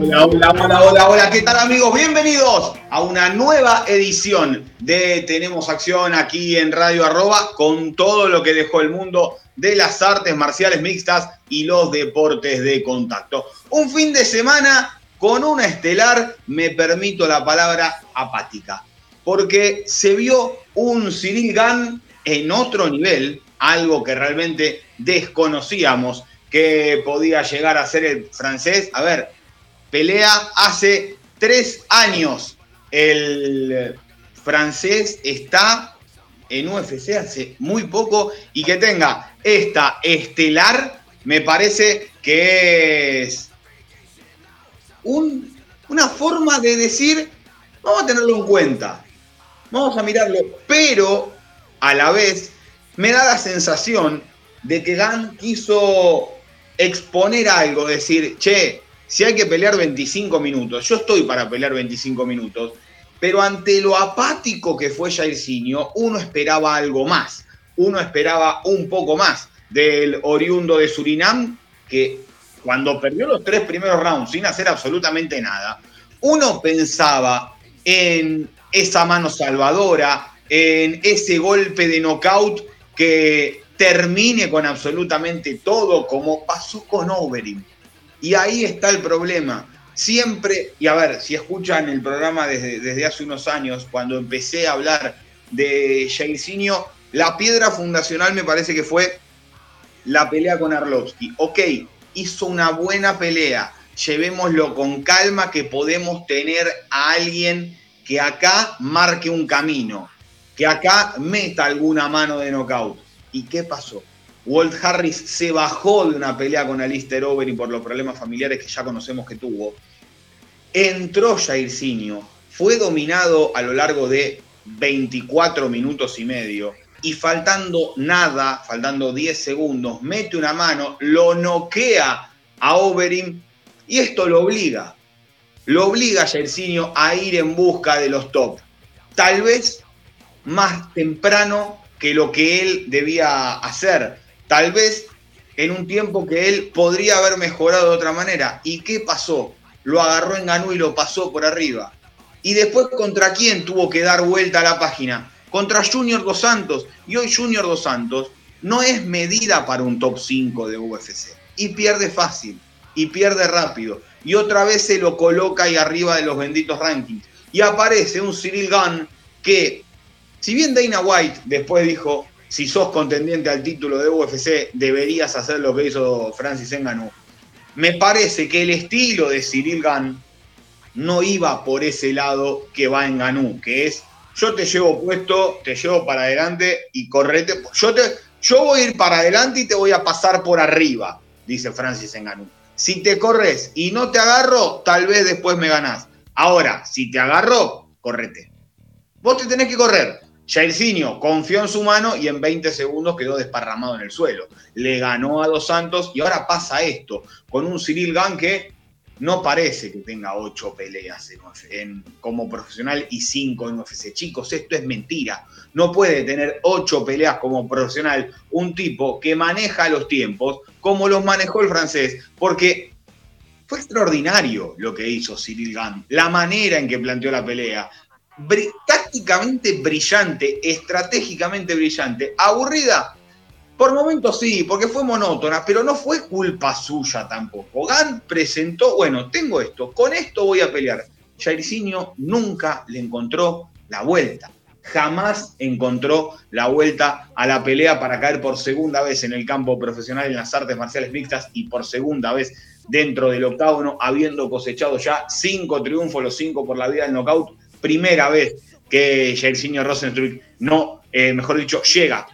Hola, hola, hola, hola, hola, ¿qué tal amigos? Bienvenidos a una nueva edición de Tenemos Acción aquí en Radio Arroba con todo lo que dejó el mundo de las artes marciales mixtas y los deportes de contacto. Un fin de semana con una estelar, me permito la palabra apática, porque se vio un Cyril Gann en otro nivel, algo que realmente desconocíamos que podía llegar a ser el francés. A ver, pelea hace tres años. El francés está en UFC hace muy poco y que tenga esta estelar, me parece que es una forma de decir, vamos a tenerlo en cuenta, vamos a mirarlo, pero a la vez me da la sensación de que Gan quiso exponer algo, decir, che, si hay que pelear 25 minutos, yo estoy para pelear 25 minutos, pero ante lo apático que fue Jairzinho, uno esperaba algo más, uno esperaba un poco más del oriundo de Surinam, que cuando perdió los tres primeros rounds sin hacer absolutamente nada, uno pensaba en esa mano salvadora, en ese golpe de knockout que termine con absolutamente todo, como pasó con Overeem. Y ahí está el problema. Siempre, y a ver, si escuchan el programa desde, desde hace unos años, cuando empecé a hablar de Jairzinho, la piedra fundacional me parece que fue la pelea con Arlovsky. Ok, hizo una buena pelea, llevémoslo con calma que podemos tener a alguien que acá marque un camino, que acá meta alguna mano de knockout. ¿Y qué pasó? Walt Harris se bajó de una pelea con Alistair Overy por los problemas familiares que ya conocemos que tuvo. Entró Jairzinho, fue dominado a lo largo de 24 minutos y medio y faltando nada, faltando 10 segundos, mete una mano, lo noquea a Overeem y esto lo obliga, lo obliga a Jairzinho a ir en busca de los top. Tal vez más temprano que lo que él debía hacer. Tal vez en un tiempo que él podría haber mejorado de otra manera. ¿Y qué pasó? Lo agarró en Ganú y lo pasó por arriba. Y después contra quién tuvo que dar vuelta a la página? Contra Junior Dos Santos. Y hoy Junior Dos Santos no es medida para un top 5 de UFC. Y pierde fácil. Y pierde rápido. Y otra vez se lo coloca ahí arriba de los benditos rankings. Y aparece un Cyril Gunn que, si bien Dana White después dijo, si sos contendiente al título de UFC, deberías hacer lo que hizo Francis Ngannou. Me parece que el estilo de Cyril Gunn no iba por ese lado que va Ganú, que es yo te llevo puesto, te llevo para adelante y correte. Yo, te, yo voy a ir para adelante y te voy a pasar por arriba, dice Francis Ngannou. Si te corres y no te agarro, tal vez después me ganás. Ahora, si te agarro, correte. Vos te tenés que correr. Jairzinho confió en su mano y en 20 segundos quedó desparramado en el suelo. Le ganó a Dos Santos y ahora pasa esto, con un Cyril Gunn que no parece que tenga ocho peleas en, como profesional y cinco en UFC. Chicos, esto es mentira. No puede tener ocho peleas como profesional un tipo que maneja los tiempos como los manejó el francés, porque fue extraordinario lo que hizo Cyril Gunn, la manera en que planteó la pelea, tácticamente brillante, estratégicamente brillante, aburrida. Por momentos sí, porque fue monótona, pero no fue culpa suya tampoco. Gan presentó, bueno, tengo esto, con esto voy a pelear. Jairzinho nunca le encontró la vuelta. Jamás encontró la vuelta a la pelea para caer por segunda vez en el campo profesional en las artes marciales mixtas y por segunda vez dentro del octágono, habiendo cosechado ya cinco triunfos, los cinco por la vida del knockout primera vez que Jairzinho Rosenstruck no, eh, mejor dicho, llega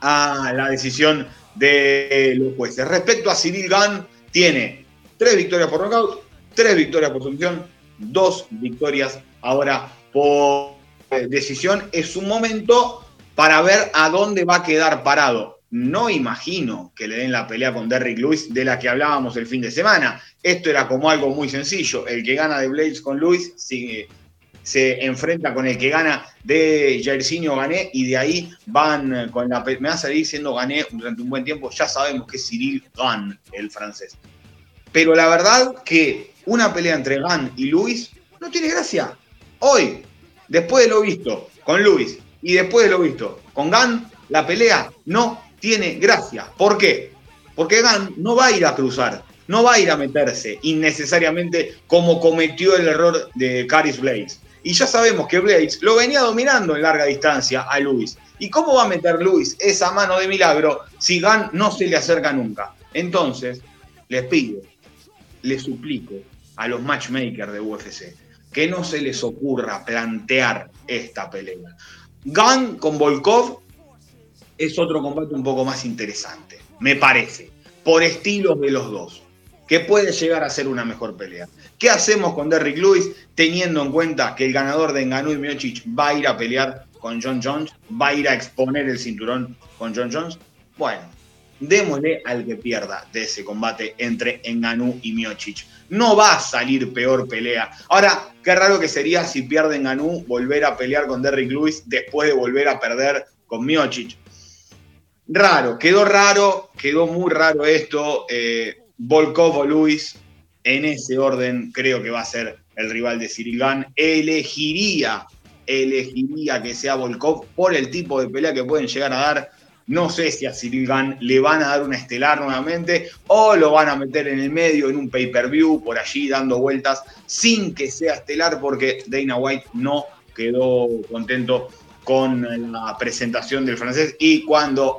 a la decisión de los jueces. Respecto a Cyril Gunn, tiene tres victorias por knockout, tres victorias por sumisión, dos victorias ahora por eh, decisión es un momento para ver a dónde va a quedar parado. No imagino que le den la pelea con Derrick Lewis de la que hablábamos el fin de semana. Esto era como algo muy sencillo. El que gana de Blades con Lewis sigue se enfrenta con el que gana de Jairzinho Gané y de ahí van con la... Me va a salir siendo Gané durante un buen tiempo, ya sabemos que es Cyril Gann, el francés. Pero la verdad que una pelea entre Gann y Luis no tiene gracia. Hoy, después de lo visto con Luis y después de lo visto con Gann, la pelea no tiene gracia. ¿Por qué? Porque Gann no va a ir a cruzar, no va a ir a meterse innecesariamente como cometió el error de Caris Blaze. Y ya sabemos que Blades lo venía dominando en larga distancia a Luis. ¿Y cómo va a meter Luis esa mano de milagro si Gan no se le acerca nunca? Entonces, les pido, les suplico a los matchmakers de UFC que no se les ocurra plantear esta pelea. Gan con Volkov es otro combate un poco más interesante, me parece, por estilos de los dos, que puede llegar a ser una mejor pelea. ¿Qué hacemos con Derrick Lewis teniendo en cuenta que el ganador de Ngannou y Miocic va a ir a pelear con John Jones? ¿Va a ir a exponer el cinturón con John Jones? Bueno, démosle al que pierda de ese combate entre Ngannou y Miocic. No va a salir peor pelea. Ahora, qué raro que sería si pierde Ngannou volver a pelear con Derrick Lewis después de volver a perder con Miocic. Raro, quedó raro, quedó muy raro esto. Eh, Volkov o Lewis en ese orden creo que va a ser el rival de Cyril Elegiría, elegiría que sea Volkov por el tipo de pelea que pueden llegar a dar. No sé si a Cyril le van a dar una estelar nuevamente o lo van a meter en el medio en un pay-per-view por allí dando vueltas sin que sea estelar porque Dana White no quedó contento con la presentación del francés y cuando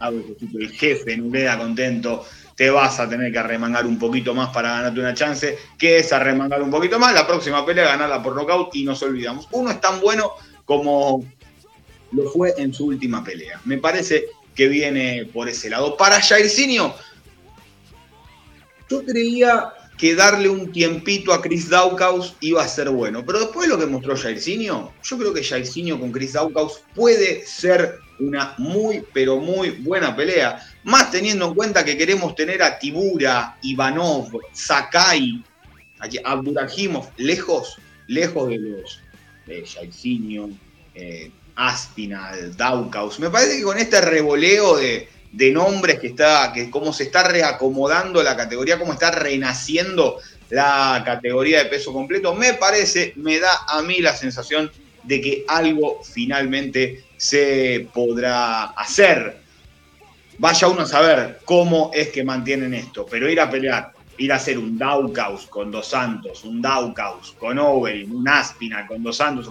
el jefe no queda contento te vas a tener que arremangar un poquito más para ganarte una chance, que es arremangar un poquito más, la próxima pelea ganarla por nocaut y nos olvidamos. Uno es tan bueno como lo fue en su última pelea. Me parece que viene por ese lado. Para Jairzinho, yo creía que darle un tiempito a Chris Daukaus iba a ser bueno, pero después de lo que mostró Jairzinho, yo creo que Jairzinho con Chris Daukaus puede ser una muy, pero muy buena pelea. Más teniendo en cuenta que queremos tener a Tibura, Ivanov, Sakai, Abdurahimov, lejos, lejos de los de Jairzinho, eh, Daukaus. Me parece que con este revoleo de, de nombres que está, que cómo se está reacomodando la categoría, cómo está renaciendo la categoría de peso completo, me parece, me da a mí la sensación de que algo finalmente se podrá hacer. Vaya uno a saber cómo es que mantienen esto, pero ir a pelear, ir a hacer un Daukaus con Dos Santos, un Daukaus con Overin, un Aspina con Dos Santos,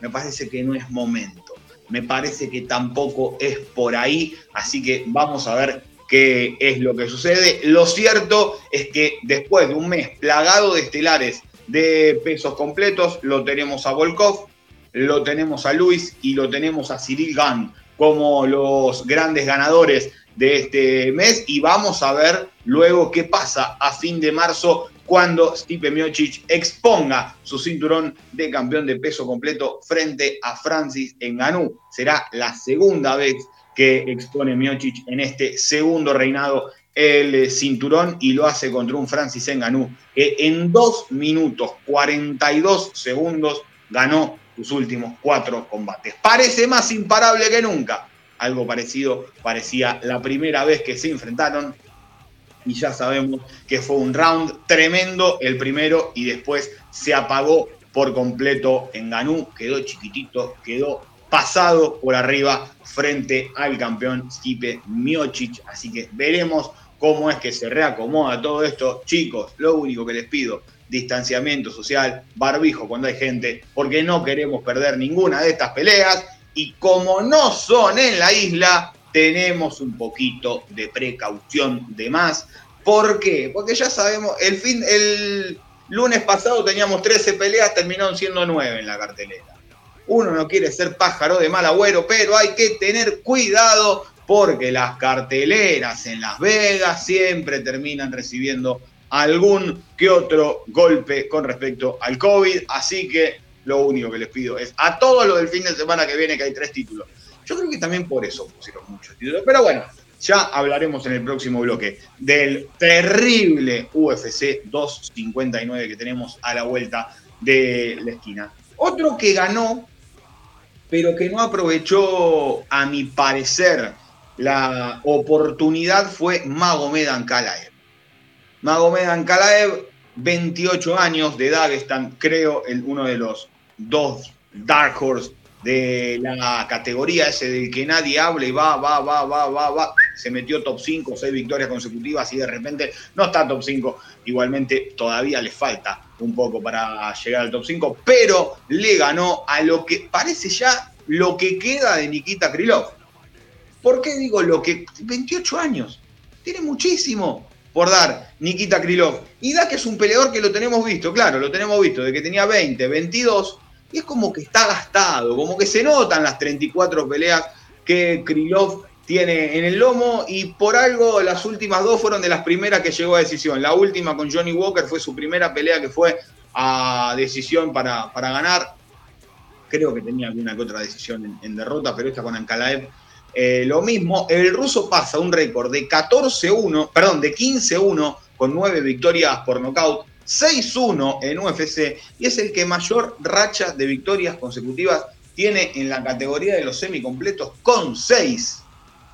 me parece que no es momento. Me parece que tampoco es por ahí, así que vamos a ver qué es lo que sucede. Lo cierto es que después de un mes plagado de estelares de pesos completos, lo tenemos a Volkov, lo tenemos a Luis y lo tenemos a Cyril Gann como los grandes ganadores de este mes y vamos a ver luego qué pasa a fin de marzo cuando Stipe Miocic exponga su cinturón de campeón de peso completo frente a Francis Ngannou. Será la segunda vez que expone Miocic en este segundo reinado el cinturón y lo hace contra un Francis Ngannou que en 2 minutos 42 segundos ganó sus últimos cuatro combates. Parece más imparable que nunca. Algo parecido parecía la primera vez que se enfrentaron y ya sabemos que fue un round tremendo el primero y después se apagó por completo en Ganú, quedó chiquitito, quedó pasado por arriba frente al campeón Stipe Miocic, así que veremos cómo es que se reacomoda todo esto. Chicos, lo único que les pido distanciamiento social, barbijo cuando hay gente, porque no queremos perder ninguna de estas peleas y como no son en la isla, tenemos un poquito de precaución de más. ¿Por qué? Porque ya sabemos, el, fin, el lunes pasado teníamos 13 peleas, terminaron siendo 9 en la cartelera. Uno no quiere ser pájaro de mal agüero, pero hay que tener cuidado porque las carteleras en Las Vegas siempre terminan recibiendo algún que otro golpe con respecto al COVID. Así que lo único que les pido es a todos los del fin de semana que viene, que hay tres títulos. Yo creo que también por eso pusieron muchos títulos. Pero bueno, ya hablaremos en el próximo bloque del terrible UFC 259 que tenemos a la vuelta de la esquina. Otro que ganó, pero que no aprovechó, a mi parecer, la oportunidad fue Magomed Ankalaev. Magomed Ankalaev, 28 años de edad, están, creo, en uno de los dos Dark Horse de la categoría ese del que nadie habla y va, va, va, va, va, va, se metió top 5, 6 victorias consecutivas y de repente no está top 5, igualmente todavía le falta un poco para llegar al top 5, pero le ganó a lo que parece ya lo que queda de Nikita Krylov. ¿Por qué digo lo que? 28 años, tiene muchísimo por dar Nikita Krylov. Y da que es un peleador que lo tenemos visto, claro, lo tenemos visto, de que tenía 20, 22 es como que está gastado, como que se notan las 34 peleas que Krylov tiene en el lomo y por algo las últimas dos fueron de las primeras que llegó a decisión. La última con Johnny Walker fue su primera pelea que fue a decisión para, para ganar. Creo que tenía alguna que otra decisión en, derrota, pero esta con Ankalaev eh, lo mismo. El ruso pasa un récord de 14-1, perdón, de 15-1 con nueve victorias por nocaut 6-1 en UFC y es el que mayor racha de victorias consecutivas tiene en la categoría de los semicompletos con 6.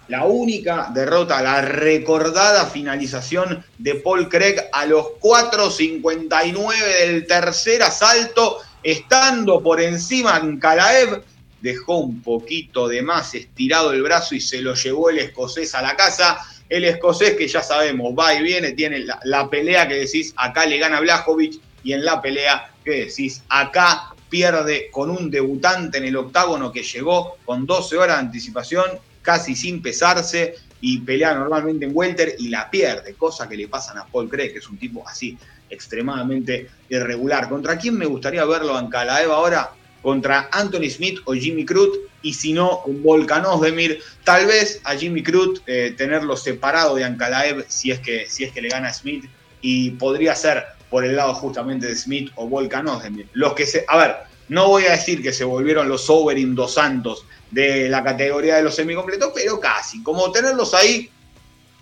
La única derrota, la recordada finalización de Paul Craig a los 4.59 del tercer asalto, estando por encima en Kalaev, dejó un poquito de más estirado el brazo y se lo llevó el escocés a la casa el escocés que ya sabemos, va y viene, tiene la, pelea que decís, acá le gana Blajovic, y en la pelea que decís, acá pierde con un debutante en el octágono que llegó con 12 horas de anticipación, casi sin pesarse, y pelea normalmente en welter y la pierde, cosa que le pasan a Paul Craig, que es un tipo así extremadamente irregular. ¿Contra quién me gustaría verlo en Calaeva ahora? Contra Anthony Smith o Jimmy Crute y si no, un Volkan Ozdemir. Tal vez a Jimmy Crute eh, tenerlo separado de Ankalaev si es, que, si es que le gana a Smith y podría ser por el lado justamente de Smith o Volkan Ozdemir. Los que se, a ver, no voy a decir que se volvieron los Overin dos Santos de la categoría de los semicompletos, pero casi. Como tenerlos ahí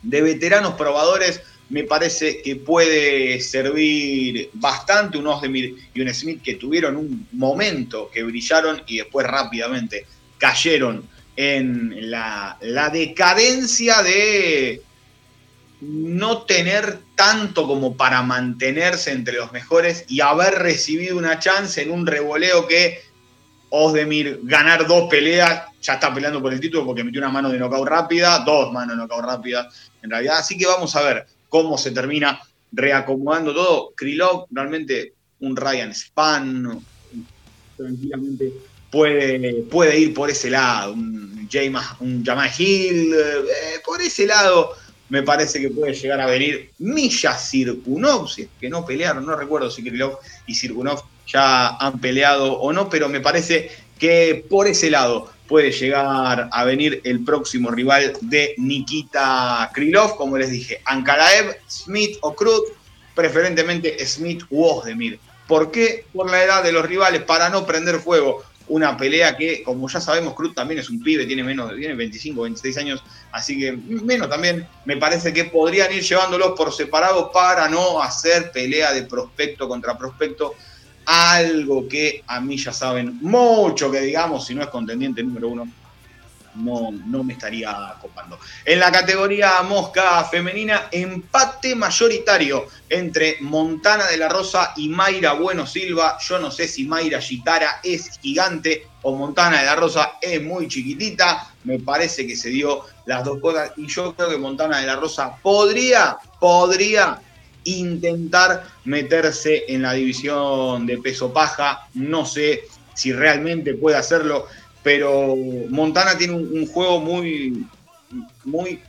de veteranos probadores me parece que puede servir bastante un Ozdemir y un Smith que tuvieron un momento que brillaron y después rápidamente cayeron en la, decadencia de no tener tanto como para mantenerse entre los mejores y haber recibido una chance en un revoleo que Osdemir ganar dos peleas, ya está peleando por el título porque metió una mano de knockout rápida, dos manos de knockout rápida en realidad. Así que vamos a ver cómo se termina reacomodando todo. Krylov realmente un Ryan Span, tranquilamente puede, puede ir por ese lado, un, James, un Jamal Hill, eh, por ese lado me parece que puede llegar a venir Milla Sirkunov, si es que no pelearon, no recuerdo si Krylov y Sirkunov ya han peleado o no, pero me parece que por ese lado puede llegar a venir el próximo rival de Nikita Krylov, como les dije, Ankalaev, Smith o Krut, preferentemente Smith u Ozdemir. ¿Por qué? Por la edad de los rivales, para no prender fuego una pelea que, como ya sabemos, Cruz también es un pibe, tiene menos, tiene 25, 26 años, así que menos también, me parece que podrían ir llevándolos por separado para no hacer pelea de prospecto contra prospecto, algo que a mí ya saben mucho que digamos, si no es contendiente número uno, no, no me estaría copando. En la categoría mosca femenina, empate mayoritario entre Montana de la Rosa y Mayra Bueno Silva. Yo no sé si Mayra Gitara es gigante o Montana de la Rosa es muy chiquitita. Me parece que se dio las dos cosas y yo creo que Montana de la Rosa podría, podría intentar meterse en la división de peso paja. No sé si realmente puede hacerlo pero Montana tiene un, juego muy, muy,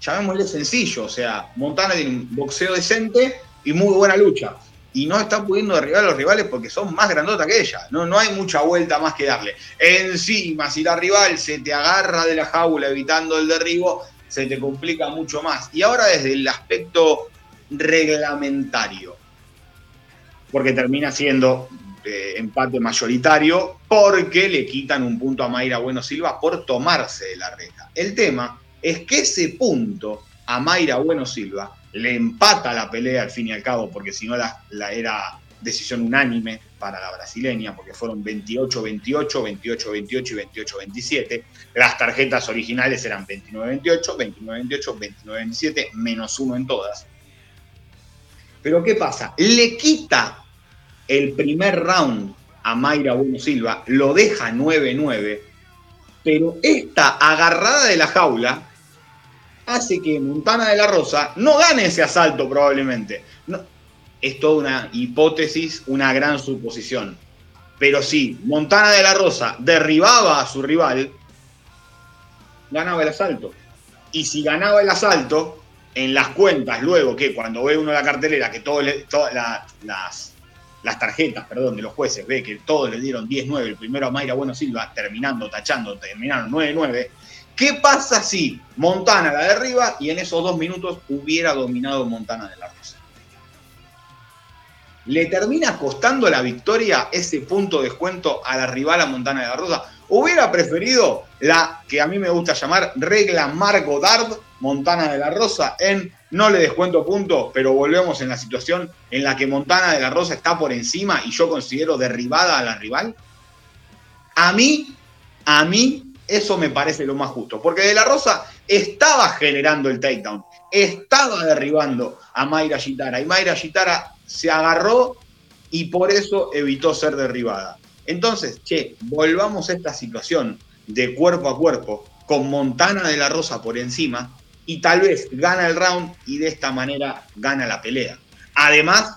llamémosle sencillo, o sea, Montana tiene un boxeo decente y muy buena lucha. Y no está pudiendo derribar a los rivales porque son más grandotas que ella. No, no hay mucha vuelta más que darle. Encima, si la rival se te agarra de la jaula evitando el derribo, se te complica mucho más. Y ahora desde el aspecto reglamentario, porque termina siendo eh, empate mayoritario porque le quitan un punto a Mayra Bueno Silva por tomarse de la reja. El tema es que ese punto a Mayra Bueno Silva le empata la pelea al fin y al cabo, porque si no la era decisión unánime para la brasileña, porque fueron 28-28, 28-28 y 28-27. Las tarjetas originales eran 29-28, 29-28, 29-27, menos uno en todas. Pero ¿qué pasa? Le quita el primer round a Mayra Bueno Silva, lo deja 9-9, pero esta agarrada de la jaula hace que Montana de la Rosa no gane ese asalto probablemente. No, es toda una hipótesis, una gran suposición. Pero si Montana de la Rosa derribaba a su rival, ganaba el asalto. Y si ganaba el asalto, en las cuentas, luego que cuando ve uno la cartelera, que todas las, las tarjetas perdón, de los jueces ve que todos le dieron 10-9, el primero a Mayra Bueno Silva, terminando, tachando, terminaron 9-9. ¿Qué pasa si Montana la derriba y en esos dos minutos hubiera dominado Montana de la Rosa? Le termina costando la victoria ese punto de descuento a la rival a Montana de la Rosa. Hubiera preferido la que a mí me gusta llamar regla Marco Dard, Montana de la Rosa, en no le descuento punto, pero volvemos en la situación en la que Montana de la Rosa está por encima y yo considero derribada a la rival. A mí, a mí, eso me parece lo más justo, porque de la Rosa estaba generando el takedown, estaba derribando a Mayra Gitara y Mayra Gitara se agarró y por eso evitó ser derribada. Entonces, che, volvamos a esta situación de cuerpo a cuerpo con Montana de la Rosa por encima y tal vez gana el round y de esta manera gana la pelea. Además,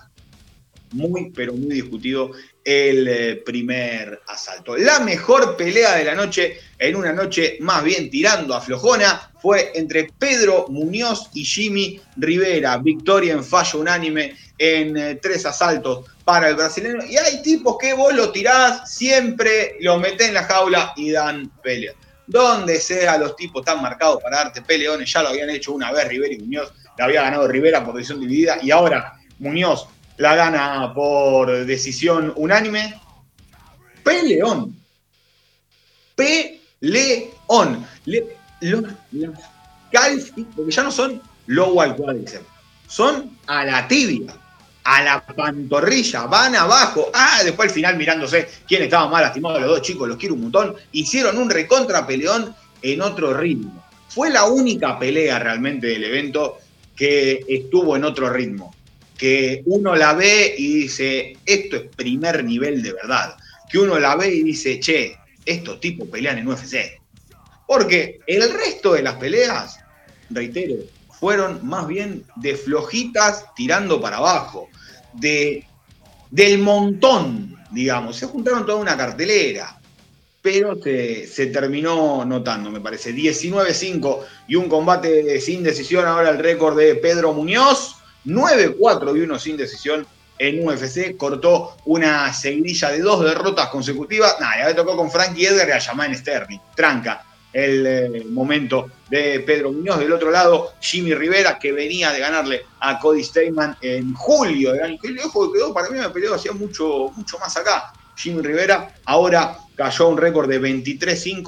muy, pero muy discutido el eh, primer asalto. La mejor pelea de la noche, en una noche más bien tirando a flojona, fue entre Pedro Muñoz y Jimmy Rivera. Victoria en fallo unánime en eh, tres asaltos para el brasileño. Y hay tipos que vos lo tirás, siempre lo metés en la jaula y dan pelea. Donde sea los tipos tan marcados para darte peleones, ya lo habían hecho una vez Rivera y Muñoz, le había ganado Rivera por decisión dividida y ahora Muñoz la gana por decisión unánime. Peleón. Peleón. Le, porque ya no son low al son a la tibia, a la pantorrilla, van abajo. Ah, después al final mirándose quién estaba más lastimado, los dos chicos, los quiero un montón. Hicieron un recontra peleón en otro ritmo. Fue la única pelea realmente del evento que estuvo en otro ritmo que uno la ve y dice, esto es primer nivel de verdad. Que uno la ve y dice, che, estos tipos pelean en UFC. Porque el resto de las peleas, reitero, fueron más bien de flojitas tirando para abajo, de, del montón, digamos. Se juntaron toda una cartelera, pero se, se terminó notando, me parece. 19-5 y un combate sin decisión. Ahora el récord de Pedro Muñoz 9-4 y 1 sin decisión en UFC, cortó una seguidilla de dos derrotas consecutivas. Nada, ya le tocó con Frankie Edgar y a Jamal Sterling. Tranca el eh, momento de Pedro Muñoz. Del otro lado, Jimmy Rivera, que venía de ganarle a Cody Steyman en julio del año que quedó. Para mí me peleó hacía mucho, mucho más acá. Jimmy Rivera ahora cayó un récord de 23-5,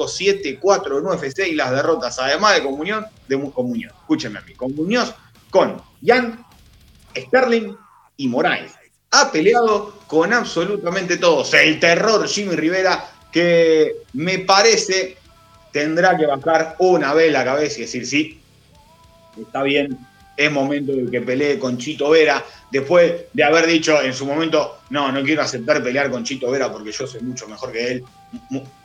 7-4 en UFC y las derrotas, además de comunión, de comunión. Escúchenme a mí, con Muñoz, con Jan Sterling y Moraes. Ha peleado con absolutamente todos. El terror Jimmy Rivera, que me parece tendrá que bajar una vez la cabeza y decir, sí, está bien, es momento de que pelee con Chito Vera, después de haber dicho en su momento, no, no quiero aceptar pelear con Chito Vera porque yo soy mucho mejor que él.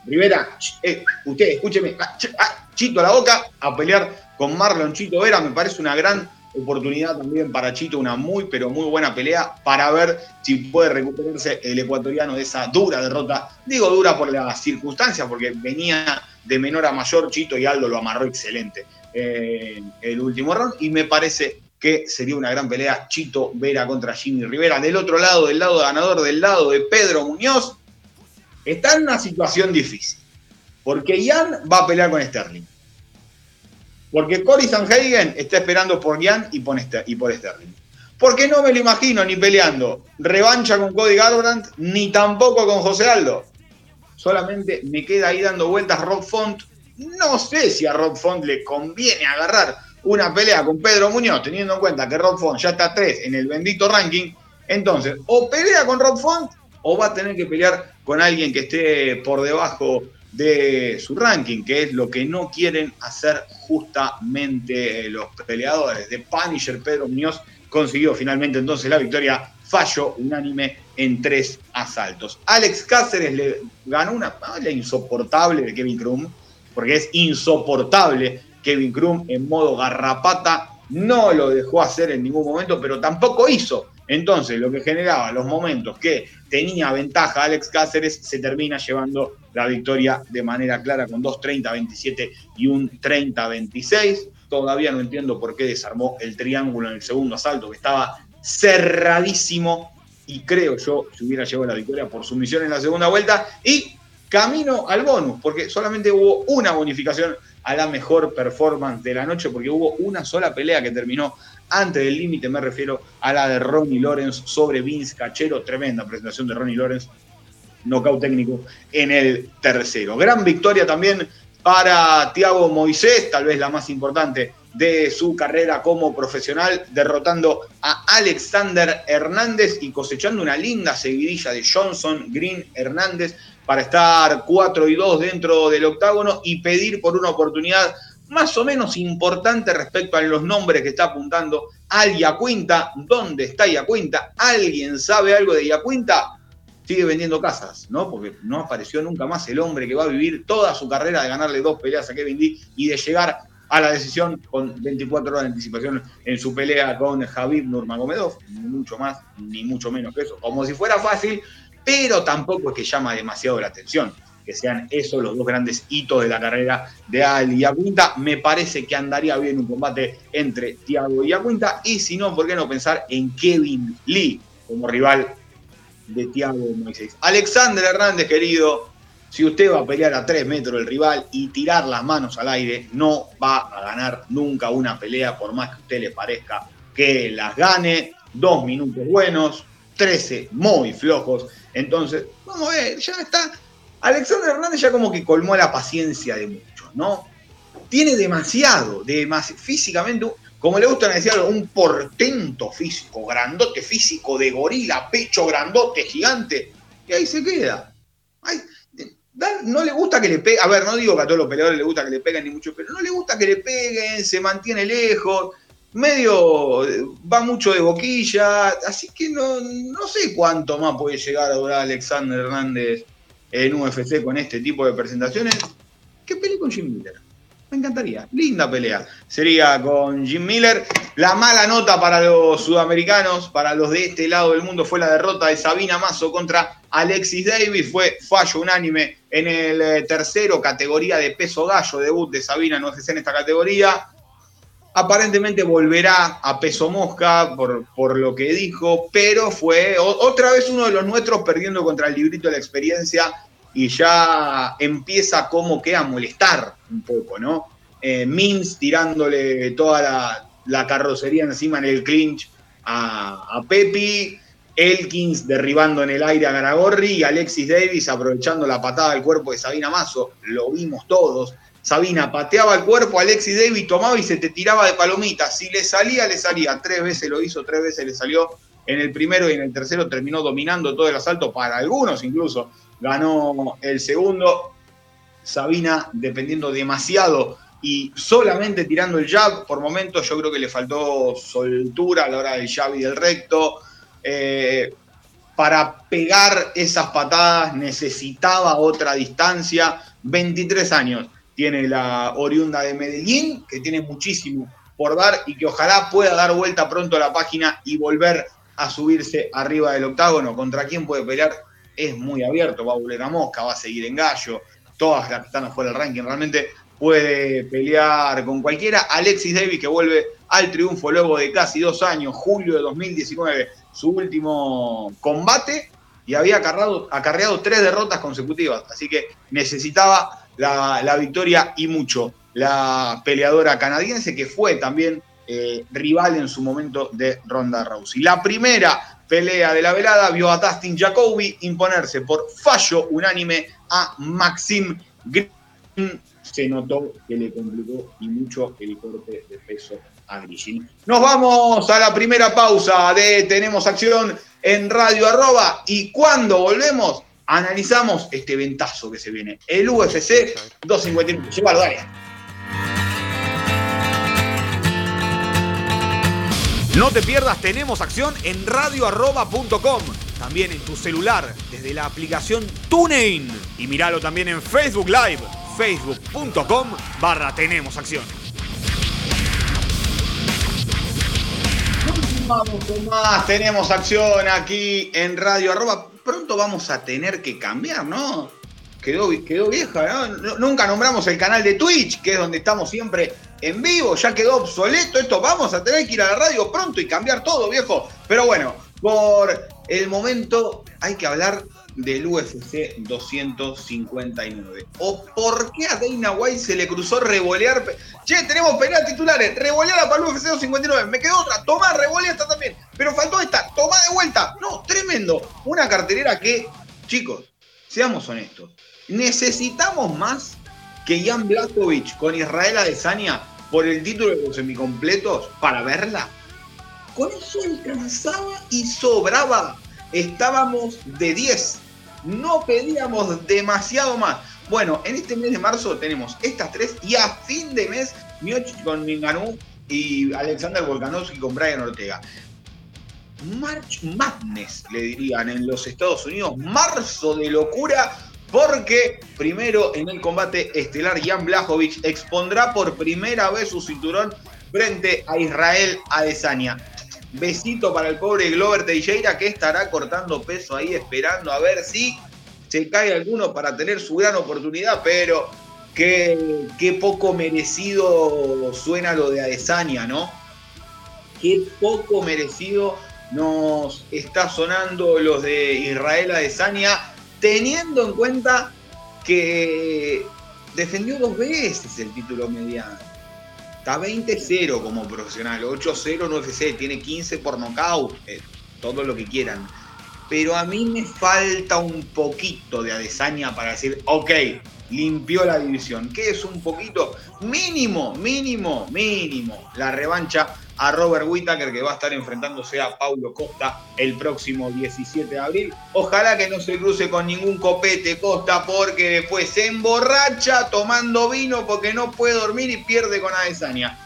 Rivera, eh, usted escúcheme, ah, ah, Chito a la boca, a pelear con Marlon Chito Vera, me parece una gran oportunidad también para Chito, una muy, pero muy buena pelea para ver si puede recuperarse el ecuatoriano de esa dura derrota. Digo dura por las circunstancias, porque venía de menor a mayor, Chito y Aldo lo amarró excelente en el último round y me parece que sería una gran pelea Chito Vera contra Jimmy Rivera. Del otro lado, del lado ganador, del lado de Pedro Muñoz, está en una situación difícil, porque Jan va a pelear con Sterling. Porque Cory Sanhagen está esperando por Jan y por, Sterling. Porque no me lo imagino ni peleando revancha con Cody Garbrandt, ni tampoco con José Aldo. Solamente me queda ahí dando vueltas Rob Font. No sé si a Rob Font le conviene agarrar una pelea con Pedro Muñoz, teniendo en cuenta que Rob Font ya está 3 en el bendito ranking. Entonces, o pelea con Rob Font o va a tener que pelear con alguien que esté por debajo de su ranking, que es lo que no quieren hacer justamente los peleadores. De Punisher, Pedro Muñoz consiguió finalmente entonces la victoria, fallo unánime en tres asaltos. Alex Cáceres le ganó una pelea insoportable de Kevin Krum, porque es insoportable Kevin Krum en modo garrapata, no lo dejó hacer en ningún momento, pero tampoco hizo. Entonces, lo que generaba los momentos que tenía ventaja Alex Cáceres, se termina llevando la victoria de manera clara con dos 30-27 y un 30-26. Todavía no entiendo por qué desarmó el triángulo en el segundo asalto, que estaba cerradísimo y creo yo se hubiera llevado la victoria por sumisión en la segunda vuelta y camino al bonus, porque solamente hubo una bonificación a la mejor performance de la noche, porque hubo una sola pelea que terminó antes del límite, me refiero a la de Ronnie Lawrence sobre Vince Cachero, tremenda presentación de Ronnie Lawrence, nocaut técnico en el tercero. Gran victoria también para Thiago Moisés, tal vez la más importante de su carrera como profesional, derrotando a Alexander Hernández y cosechando una linda seguidilla de Johnson, Green, Hernández para estar 4 y 2 dentro del octágono y pedir por una oportunidad más o menos importante respecto a los nombres que está apuntando al Yacuinta. ¿Dónde está Yacuinta? ¿Alguien sabe algo de Yacuinta? Sigue vendiendo casas, ¿no? Porque no apareció nunca más el hombre que va a vivir toda su carrera de ganarle dos peleas a Kevin Lee y de llegar a la decisión con 24 horas de anticipación en su pelea con Javid Nurmagomedov, mucho más ni mucho menos que eso, como si fuera fácil, pero tampoco es que llama demasiado la atención que sean esos los dos grandes hitos de la carrera de Ali y Acuinta. Me parece que andaría bien un combate entre Thiago y Acuinta, y si no, ¿por qué no pensar en Kevin Lee como rival de Thiago Moisés? Alexander Hernández, querido, si usted va a pelear a tres metros del rival y tirar las manos al aire, no va a ganar nunca una pelea, por más que a usted le parezca que las gane. Dos minutos buenos, 13 muy flojos. Entonces, vamos a ver, ya está. Alexander Hernández ya como que colmó la paciencia de muchos, ¿no? Tiene demasiado, demasiado físicamente, como le gusta decir, un portento físico, grandote físico de gorila, pecho grandote, gigante. Y ahí se queda. Ay, no le gusta que le peguen, a ver, no digo que a todos los peleadores le gusta que le peguen ni mucho, pero no le gusta que le peguen, se mantiene lejos, medio va mucho de boquilla, así que no, no sé cuánto más puede llegar a durar Alexander Hernández en UFC con este tipo de presentaciones. Que pelee con Jim Miller. Me encantaría. Linda pelea. Sería con Jim Miller. La mala nota para los sudamericanos, para los de este lado del mundo, fue la derrota de Sabina Mazo contra Alexis Davis. Fue fallo unánime en el eh, tercero, categoría de peso gallo, debut de Sabina en UFC en esta categoría. Aparentemente volverá a peso mosca por, por lo que dijo, pero fue otra vez uno de los nuestros perdiendo contra el librito de la experiencia y ya empieza como que a molestar un poco, ¿no? Eh, tirándole toda la, carrocería encima en el clinch a, a, Pepi, Elkins derribando en el aire a Garagorri y Alexis Davis aprovechando la patada del cuerpo de Sabina Mazo, lo vimos todos. Sabina pateaba el cuerpo, Alexis Davis tomaba y se te tiraba de palomita. Si le salía, le salía. Tres veces lo hizo, tres veces le salió. En el primero y en el tercero terminó dominando todo el asalto, para algunos incluso ganó el segundo. Sabina dependiendo demasiado y solamente tirando el jab, por momentos yo creo que le faltó soltura a la hora del jab y del recto. Eh, para pegar esas patadas necesitaba otra distancia. 23 años tiene la oriunda de Medellín, que tiene muchísimo por dar y que ojalá pueda dar vuelta pronto a la página y volver a subirse arriba del octágono. ¿Contra quién puede pelear? es muy abierto, va a volver a Mosca, va a seguir en Gallo, todas las que están afuera del ranking, realmente puede pelear con cualquiera. Alexis Davis que vuelve al triunfo luego de casi dos años, julio de 2019, su último combate y había acarreado, acarreado tres derrotas consecutivas, así que necesitaba la, victoria y mucho. La peleadora canadiense que fue también eh, rival en su momento de Ronda Rousey. La primera pelea de la velada vio a Dustin Jacoby imponerse por fallo unánime a Maxim Green. Se notó que le complicó y mucho el corte de peso a Grisham. Nos vamos a la primera pausa de Tenemos Acción en Radio Arroba y cuando volvemos analizamos este ventazo que se viene. El UFC 251. Llévalo, dale. No te pierdas, tenemos acción en radioarroba.com. También en tu celular, desde la aplicación TuneIn. Y míralo también en Facebook Live, facebook.com barra tenemos acción. Vamos con más, tenemos acción aquí en Radio Arroba. Pronto vamos a tener que cambiar, ¿no? Quedó, quedó vieja, ¿no? Nunca nombramos el canal de Twitch, que es donde estamos siempre en vivo, ya quedó obsoleto esto, vamos a tener que ir a la radio pronto y cambiar todo, viejo. Pero bueno, por el momento hay que hablar del UFC 259. ¿O por qué a Dana White se le cruzó revolear? Che, tenemos peleas titulares, revoleada para el UFC 259. Me quedó otra, toma, revolea esta también. Pero faltó esta, toma de vuelta. No, tremendo. Una cartelera que, chicos, seamos honestos, necesitamos más que Jan Blachowicz con Israel Adesanya por el título de los semicompletos para verla. Con eso alcanzaba y sobraba. Estábamos de 10. No pedíamos demasiado más. Bueno, en este mes de marzo tenemos estas tres y a fin de mes Miocic con Minganú y Alexander Volkanovski con Brian Ortega. March Madness, le dirían en los Estados Unidos. Marzo de locura porque primero en el combate estelar Jan Blachowicz expondrá por primera vez su cinturón frente a Israel Adesanya. Besito para el pobre Glover Teixeira que estará cortando peso ahí esperando a ver si se cae alguno para tener su gran oportunidad, pero qué, poco merecido suena lo de Adesanya, ¿no? Qué poco merecido nos está sonando los de Israel Adesanya teniendo en cuenta que defendió dos veces el título mediano. Está 20-0 como profesional, 8-0 en UFC, tiene 15 por nocaut, eh, todo lo que quieran. Pero a mí me falta un poquito de Adesanya para decir, ok, limpió la división. ¿Qué es un poquito? Mínimo, mínimo, mínimo. La revancha a Robert Whittaker, que va a estar enfrentándose a Paulo Costa el próximo 17 de abril. Ojalá que no se cruce con ningún copete Costa, porque después se emborracha tomando vino porque no puede dormir y pierde con Adesanya.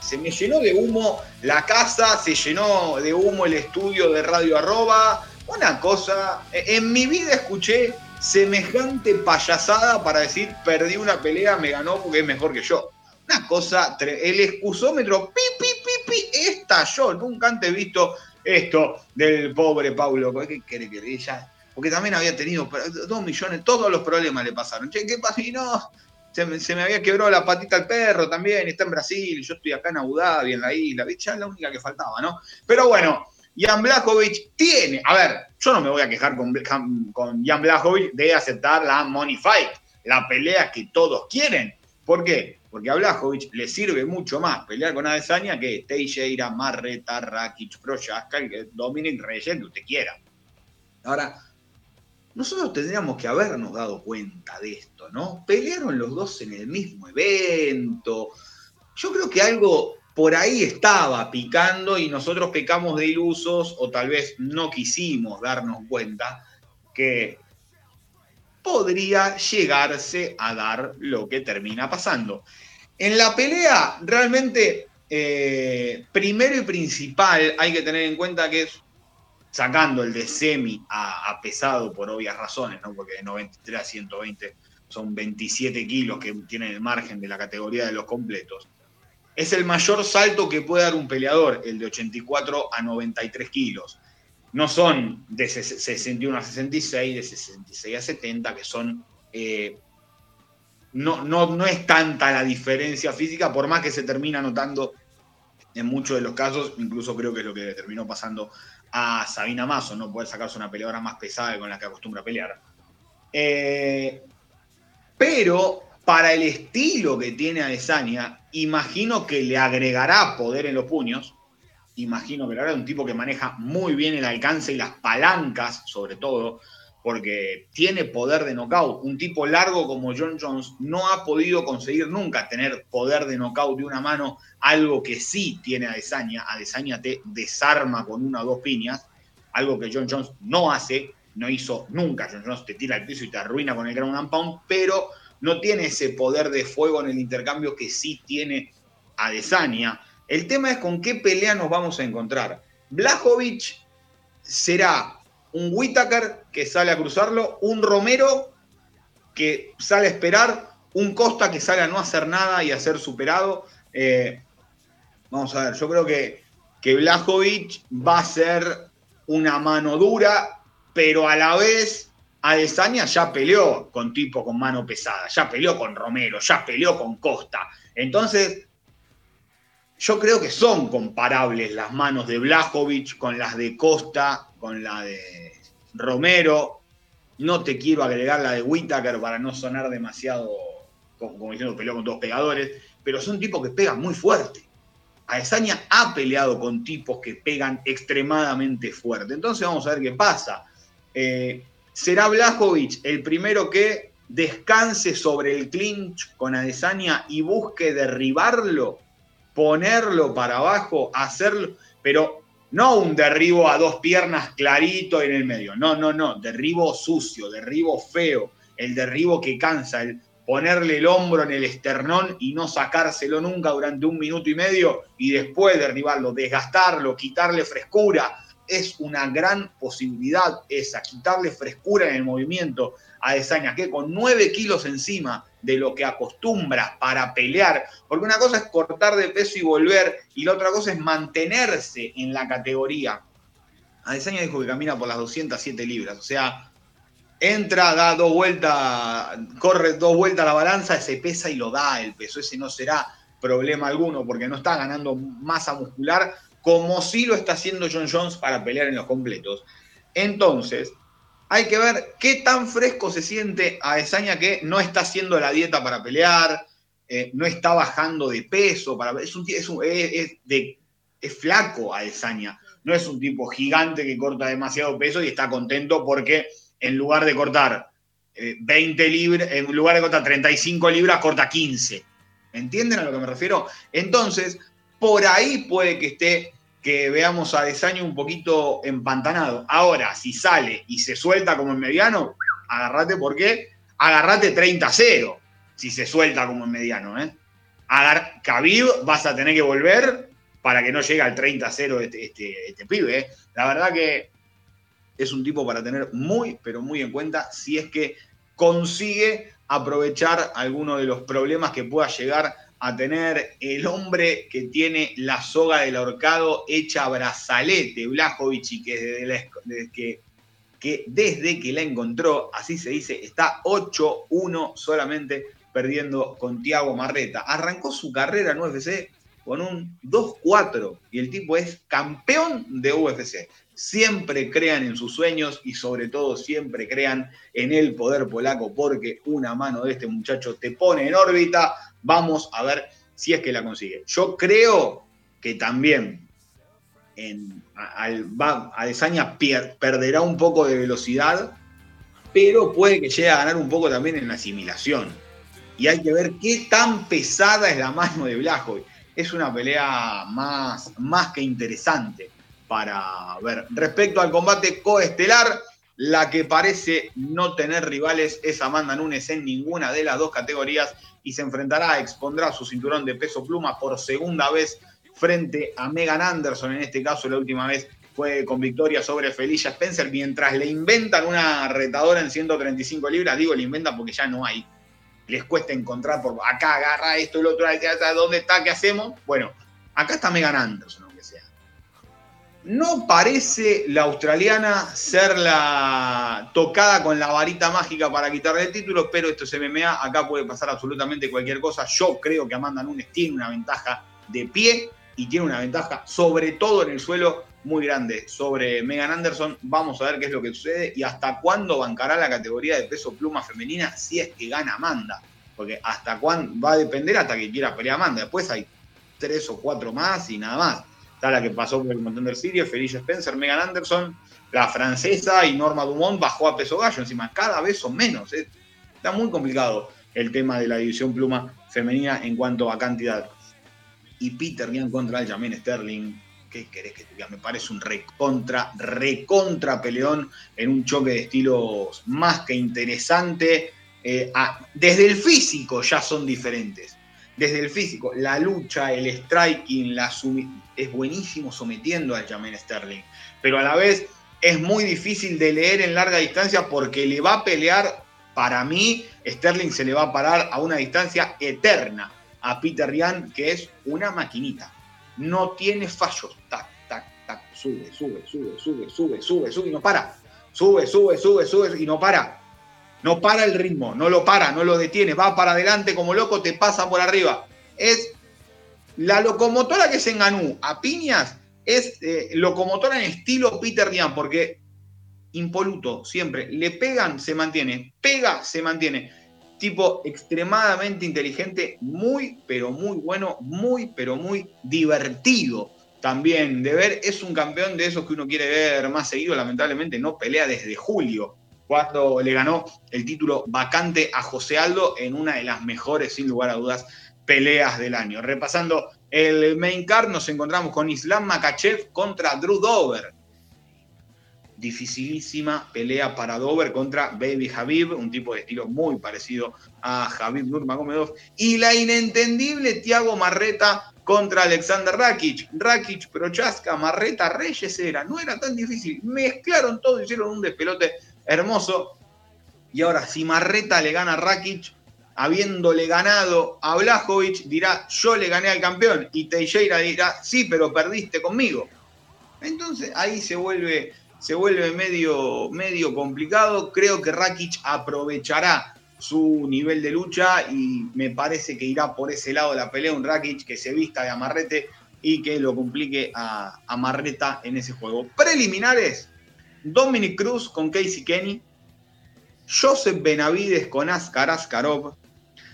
Se me llenó de humo la casa, se llenó de humo el estudio de Radio Arroba. Una cosa, en mi vida escuché semejante payasada para decir perdí una pelea, me ganó porque es mejor que yo. Una cosa, el excusómetro, pi, pi, pi, pi, estalló. Nunca antes he visto esto del pobre Paulo. ¿Qué quiere que ella? Porque también había tenido dos millones, todos los problemas le pasaron. Che, ¿qué pasó? Y no, se me, había quebrado la patita al perro también, está en Brasil, yo estoy acá en Abu Dhabi, en la isla, ya es la única que faltaba, ¿no? Pero bueno, Jan Blachowicz tiene, a ver, yo no me voy a quejar con, con Jan Blachowicz de aceptar la Money Fight, la pelea que todos quieren. ¿Por qué? Porque a Blajovic le sirve mucho más pelear con Adesanya que Teixeira, Marreta, Rakic, Prochaska, Dominic Reyes, que usted quiera. Ahora, nosotros tendríamos que habernos dado cuenta de esto, ¿no? Pelearon los dos en el mismo evento. Yo creo que algo por ahí estaba picando y nosotros pecamos de ilusos o tal vez no quisimos darnos cuenta que podría llegarse a dar lo que termina pasando. En la pelea, realmente, eh, primero y principal, hay que tener en cuenta que es sacando el de semi a, pesado por obvias razones, ¿no? porque de 93 a 120 son 27 kilos que tienen el margen de la categoría de los completos. Es el mayor salto que puede dar un peleador, el de 84 a 93 kilos no son de 61 a 66, de 66 a 70, que son... Eh, no, no, no es tanta la diferencia física, por más que se termina notando en muchos de los casos, incluso creo que es lo que terminó pasando a Sabina Mazo, no poder sacarse una peleadora más pesada con la que acostumbra a pelear. Eh, pero para el estilo que tiene Adesanya, imagino que le agregará poder en los puños. Imagino que le hará un tipo que maneja muy bien el alcance y las palancas, sobre todo, porque tiene poder de knockout. Un tipo largo como John Jones no ha podido conseguir nunca tener poder de knockout de una mano, algo que sí tiene Adesanya. Adesanya te desarma con una o dos piñas, algo que John Jones no hace, no hizo nunca. John Jones te tira al piso y te arruina con el ground and pound, pero no tiene ese poder de fuego en el intercambio que sí tiene Adesanya. El tema es con qué pelea nos vamos a encontrar. Blajovic será un Whitaker que sale a cruzarlo, un Romero que sale a esperar, un Costa que sale a no hacer nada y a ser superado. Eh, vamos a ver, yo creo que, que Blajovic va a ser una mano dura, pero a la vez Adesanya ya peleó con tipo con mano pesada, ya peleó con Romero, ya peleó con Costa. Entonces, yo creo que son comparables las manos de Blajovic con las de Costa, con la de Romero. No te quiero agregar la de Whitaker para no sonar demasiado como, diciendo peleó con dos pegadores, pero son tipos que pegan muy fuerte. Adesanya ha peleado con tipos que pegan extremadamente fuerte. Entonces vamos a ver qué pasa. Eh, será Blajovic el primero que descanse sobre el clinch con Adesanya y busque derribarlo, ponerlo para abajo, hacerlo, pero no un derribo a dos piernas clarito en el medio, no, no, no, derribo sucio, derribo feo, el derribo que cansa, el ponerle el hombro en el esternón y no sacárselo nunca durante un minuto y medio y después derribarlo, desgastarlo, quitarle frescura, es una gran posibilidad esa, quitarle frescura en el movimiento a Desaña, que con 9 kilos encima de lo que acostumbra para pelear, porque una cosa es cortar de peso y volver, y la otra cosa es mantenerse en la categoría. Adesanya dijo que camina por las 207 libras, o sea, entra, da dos vueltas, corre dos vueltas la balanza, se pesa y lo da el peso, ese no será problema alguno, porque no está ganando masa muscular, como sí lo está haciendo John Jones para pelear en los completos. Entonces, hay que ver qué tan fresco se siente a Desaña que no está haciendo la dieta para pelear, eh, no está bajando de peso, para, es, un, es, es, flaco a Desaña, no es un tipo gigante que corta demasiado peso y está contento porque en lugar de cortar 20 eh, libras, en lugar de cortar 35 libras, corta 15. ¿Entienden a lo que me refiero? Entonces, por ahí puede que esté que veamos a Desaño un poquito empantanado. Ahora, si sale y se suelta como en mediano, agarrate, ¿por qué? Agarrate 30-0 si se suelta como en mediano. ¿eh? Agar vas a tener que volver para que no llegue al 30-0 este, este, este, pibe. ¿eh? La verdad que es un tipo para tener muy, pero muy en cuenta si es que consigue aprovechar alguno de los problemas que pueda llegar a tener el hombre que tiene la soga del ahorcado hecha brazalete, Blajovic, y que desde, que, que desde que la encontró, así se dice, está 8-1 solamente perdiendo con Tiago Marreta. Arrancó su carrera en UFC con un 2-4 y el tipo es campeón de UFC. Siempre crean en sus sueños y sobre todo siempre crean en el poder polaco porque una mano de este muchacho te pone en órbita. Vamos a ver si es que la consigue. Yo creo que también en, al, Adesanya perderá un poco de velocidad, pero puede que llegue a ganar un poco también en la asimilación. Y hay que ver qué tan pesada es la mano de Blajovic es una pelea más, más que interesante para ver. Respecto al combate coestelar, la que parece no tener rivales es Amanda Nunes en ninguna de las dos categorías y se enfrentará, expondrá su cinturón de peso pluma por segunda vez frente a Megan Anderson. En este caso, la última vez fue con victoria sobre Felicia Spencer, mientras le inventan una retadora en 135 libras. Digo, le inventan porque ya no hay les cuesta encontrar por acá, agarra esto, el otro, ¿dónde está? ¿Qué hacemos? Bueno, acá está Megan Anderson. No parece la australiana ser la tocada con la varita mágica para quitarle el título, pero esto es MMA, acá puede pasar absolutamente cualquier cosa. Yo creo que Amanda Nunes tiene una ventaja de pie y tiene una ventaja sobre todo en el suelo muy grande sobre Megan Anderson. Vamos a ver qué es lo que sucede y hasta cuándo bancará la categoría de peso pluma femenina si es que gana Amanda. porque hasta cuándo va a depender hasta que quiera pelear Amanda. Después hay tres o cuatro más y nada más. La que pasó por el Contender Series, Felicia Spencer, Megan Anderson, la francesa y Norma Dumont bajó a peso gallo. Encima, cada vez son menos. ¿eh? Está muy complicado el tema de la división pluma femenina en cuanto a cantidad. Y Peter Ryan contra el Jamin Sterling. ¿Qué querés que te diga? Me parece un recontra, recontra peleón en un choque de estilos más que interesante. Eh, desde el físico ya son diferentes. Desde el físico, la lucha, el striking, la es buenísimo sometiendo al Jamin Sterling. Pero a la vez es muy difícil de leer en larga distancia porque le va a pelear, para mí, Sterling se le va a parar a una distancia eterna a Peter Ryan, que es una maquinita. No tiene fallos. Tac, tac, tac. Sube, sube, sube, sube, sube, sube, sube y no para. Sube, sube, sube, sube y no para. No para el ritmo, no lo para, no lo detiene. Va para adelante como loco, te pasa por arriba. Es la locomotora que se enganó a piñas es eh, locomotora en estilo Peter Ryan, porque impoluto, siempre. Le pegan, se mantiene. Pega, se mantiene tipo extremadamente inteligente, muy, pero muy bueno, muy, pero muy divertido también de ver. Es un campeón de esos que uno quiere ver más seguido, lamentablemente no pelea desde julio, cuando le ganó el título vacante a José Aldo en una de las mejores, sin lugar a dudas, peleas del año. Repasando el main card, nos encontramos con Islam Makachev contra Drew Dover dificilísima pelea para Dover contra Baby Habib, un tipo de estilo muy parecido a Habib Nurmagomedov, y la inentendible Tiago Marreta contra Alexander Rakic. Rakic, Prochaska, Marreta, Reyes era, no era tan difícil. Mezclaron todo, hicieron un despelote hermoso. Y ahora, si Marreta le gana a Rakic, habiéndole ganado a Blajovic, dirá, yo le gané al campeón. Y Teixeira dirá, sí, pero perdiste conmigo. Entonces ahí se vuelve se vuelve medio, medio complicado. Creo que Rakic aprovechará su nivel de lucha y me parece que irá por ese lado de la pelea un Rakic que se vista de amarrete y que lo complique a, Marreta en ese juego. Preliminares, Dominic Cruz con Casey Kenny, Joseph Benavides con Askar Askarov,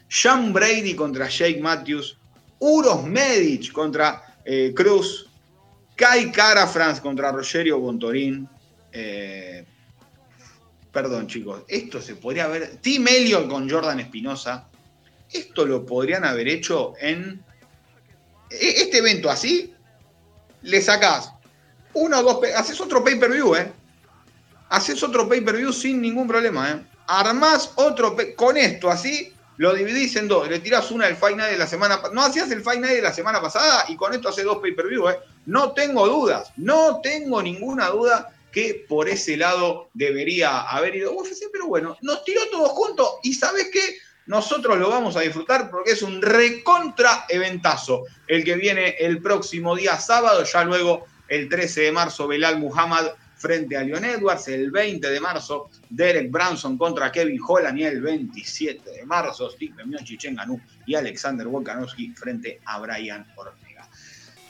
Sean Brady contra Jake Matthews, Uros Medic contra eh, Cruz, Kai Cara France contra Rogerio Bontorín, eh, perdón, chicos, esto se podría haber. Tim Elliott con Jordan Espinosa. Esto lo podrían haber hecho en. E, este evento así. Le sacás uno o dos. Haces otro pay-per-view, ¿eh? Haces otro pay-per-view sin ningún problema, ¿eh? Armás otro. Con esto así. Lo dividís en dos. Le tirás una del Fight Night de la semana. No hacías el Fight Night de la semana pasada y con esto haces dos pay-per-view, ¿eh? No tengo dudas. No tengo ninguna duda que por ese lado debería haber ido UFC, pero bueno, nos tiró todos juntos y ¿sabes qué? Nosotros lo vamos a disfrutar porque es un recontra eventazo el que viene el próximo día sábado, ya luego el 13 de marzo Belal Muhammad frente a Leon Edwards, el 20 de marzo Derek Branson contra Kevin Holland y el 27 de marzo Steve Miocic y Alexander Volkanovski frente a Brian Ortega.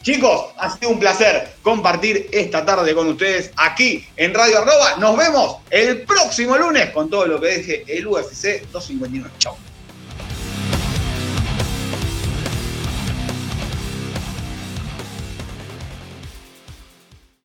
Chicos, ha sido un placer compartir esta tarde con ustedes aquí en Radio Arroba. Nos vemos el próximo lunes con todo lo que deje el UFC 259. Chao.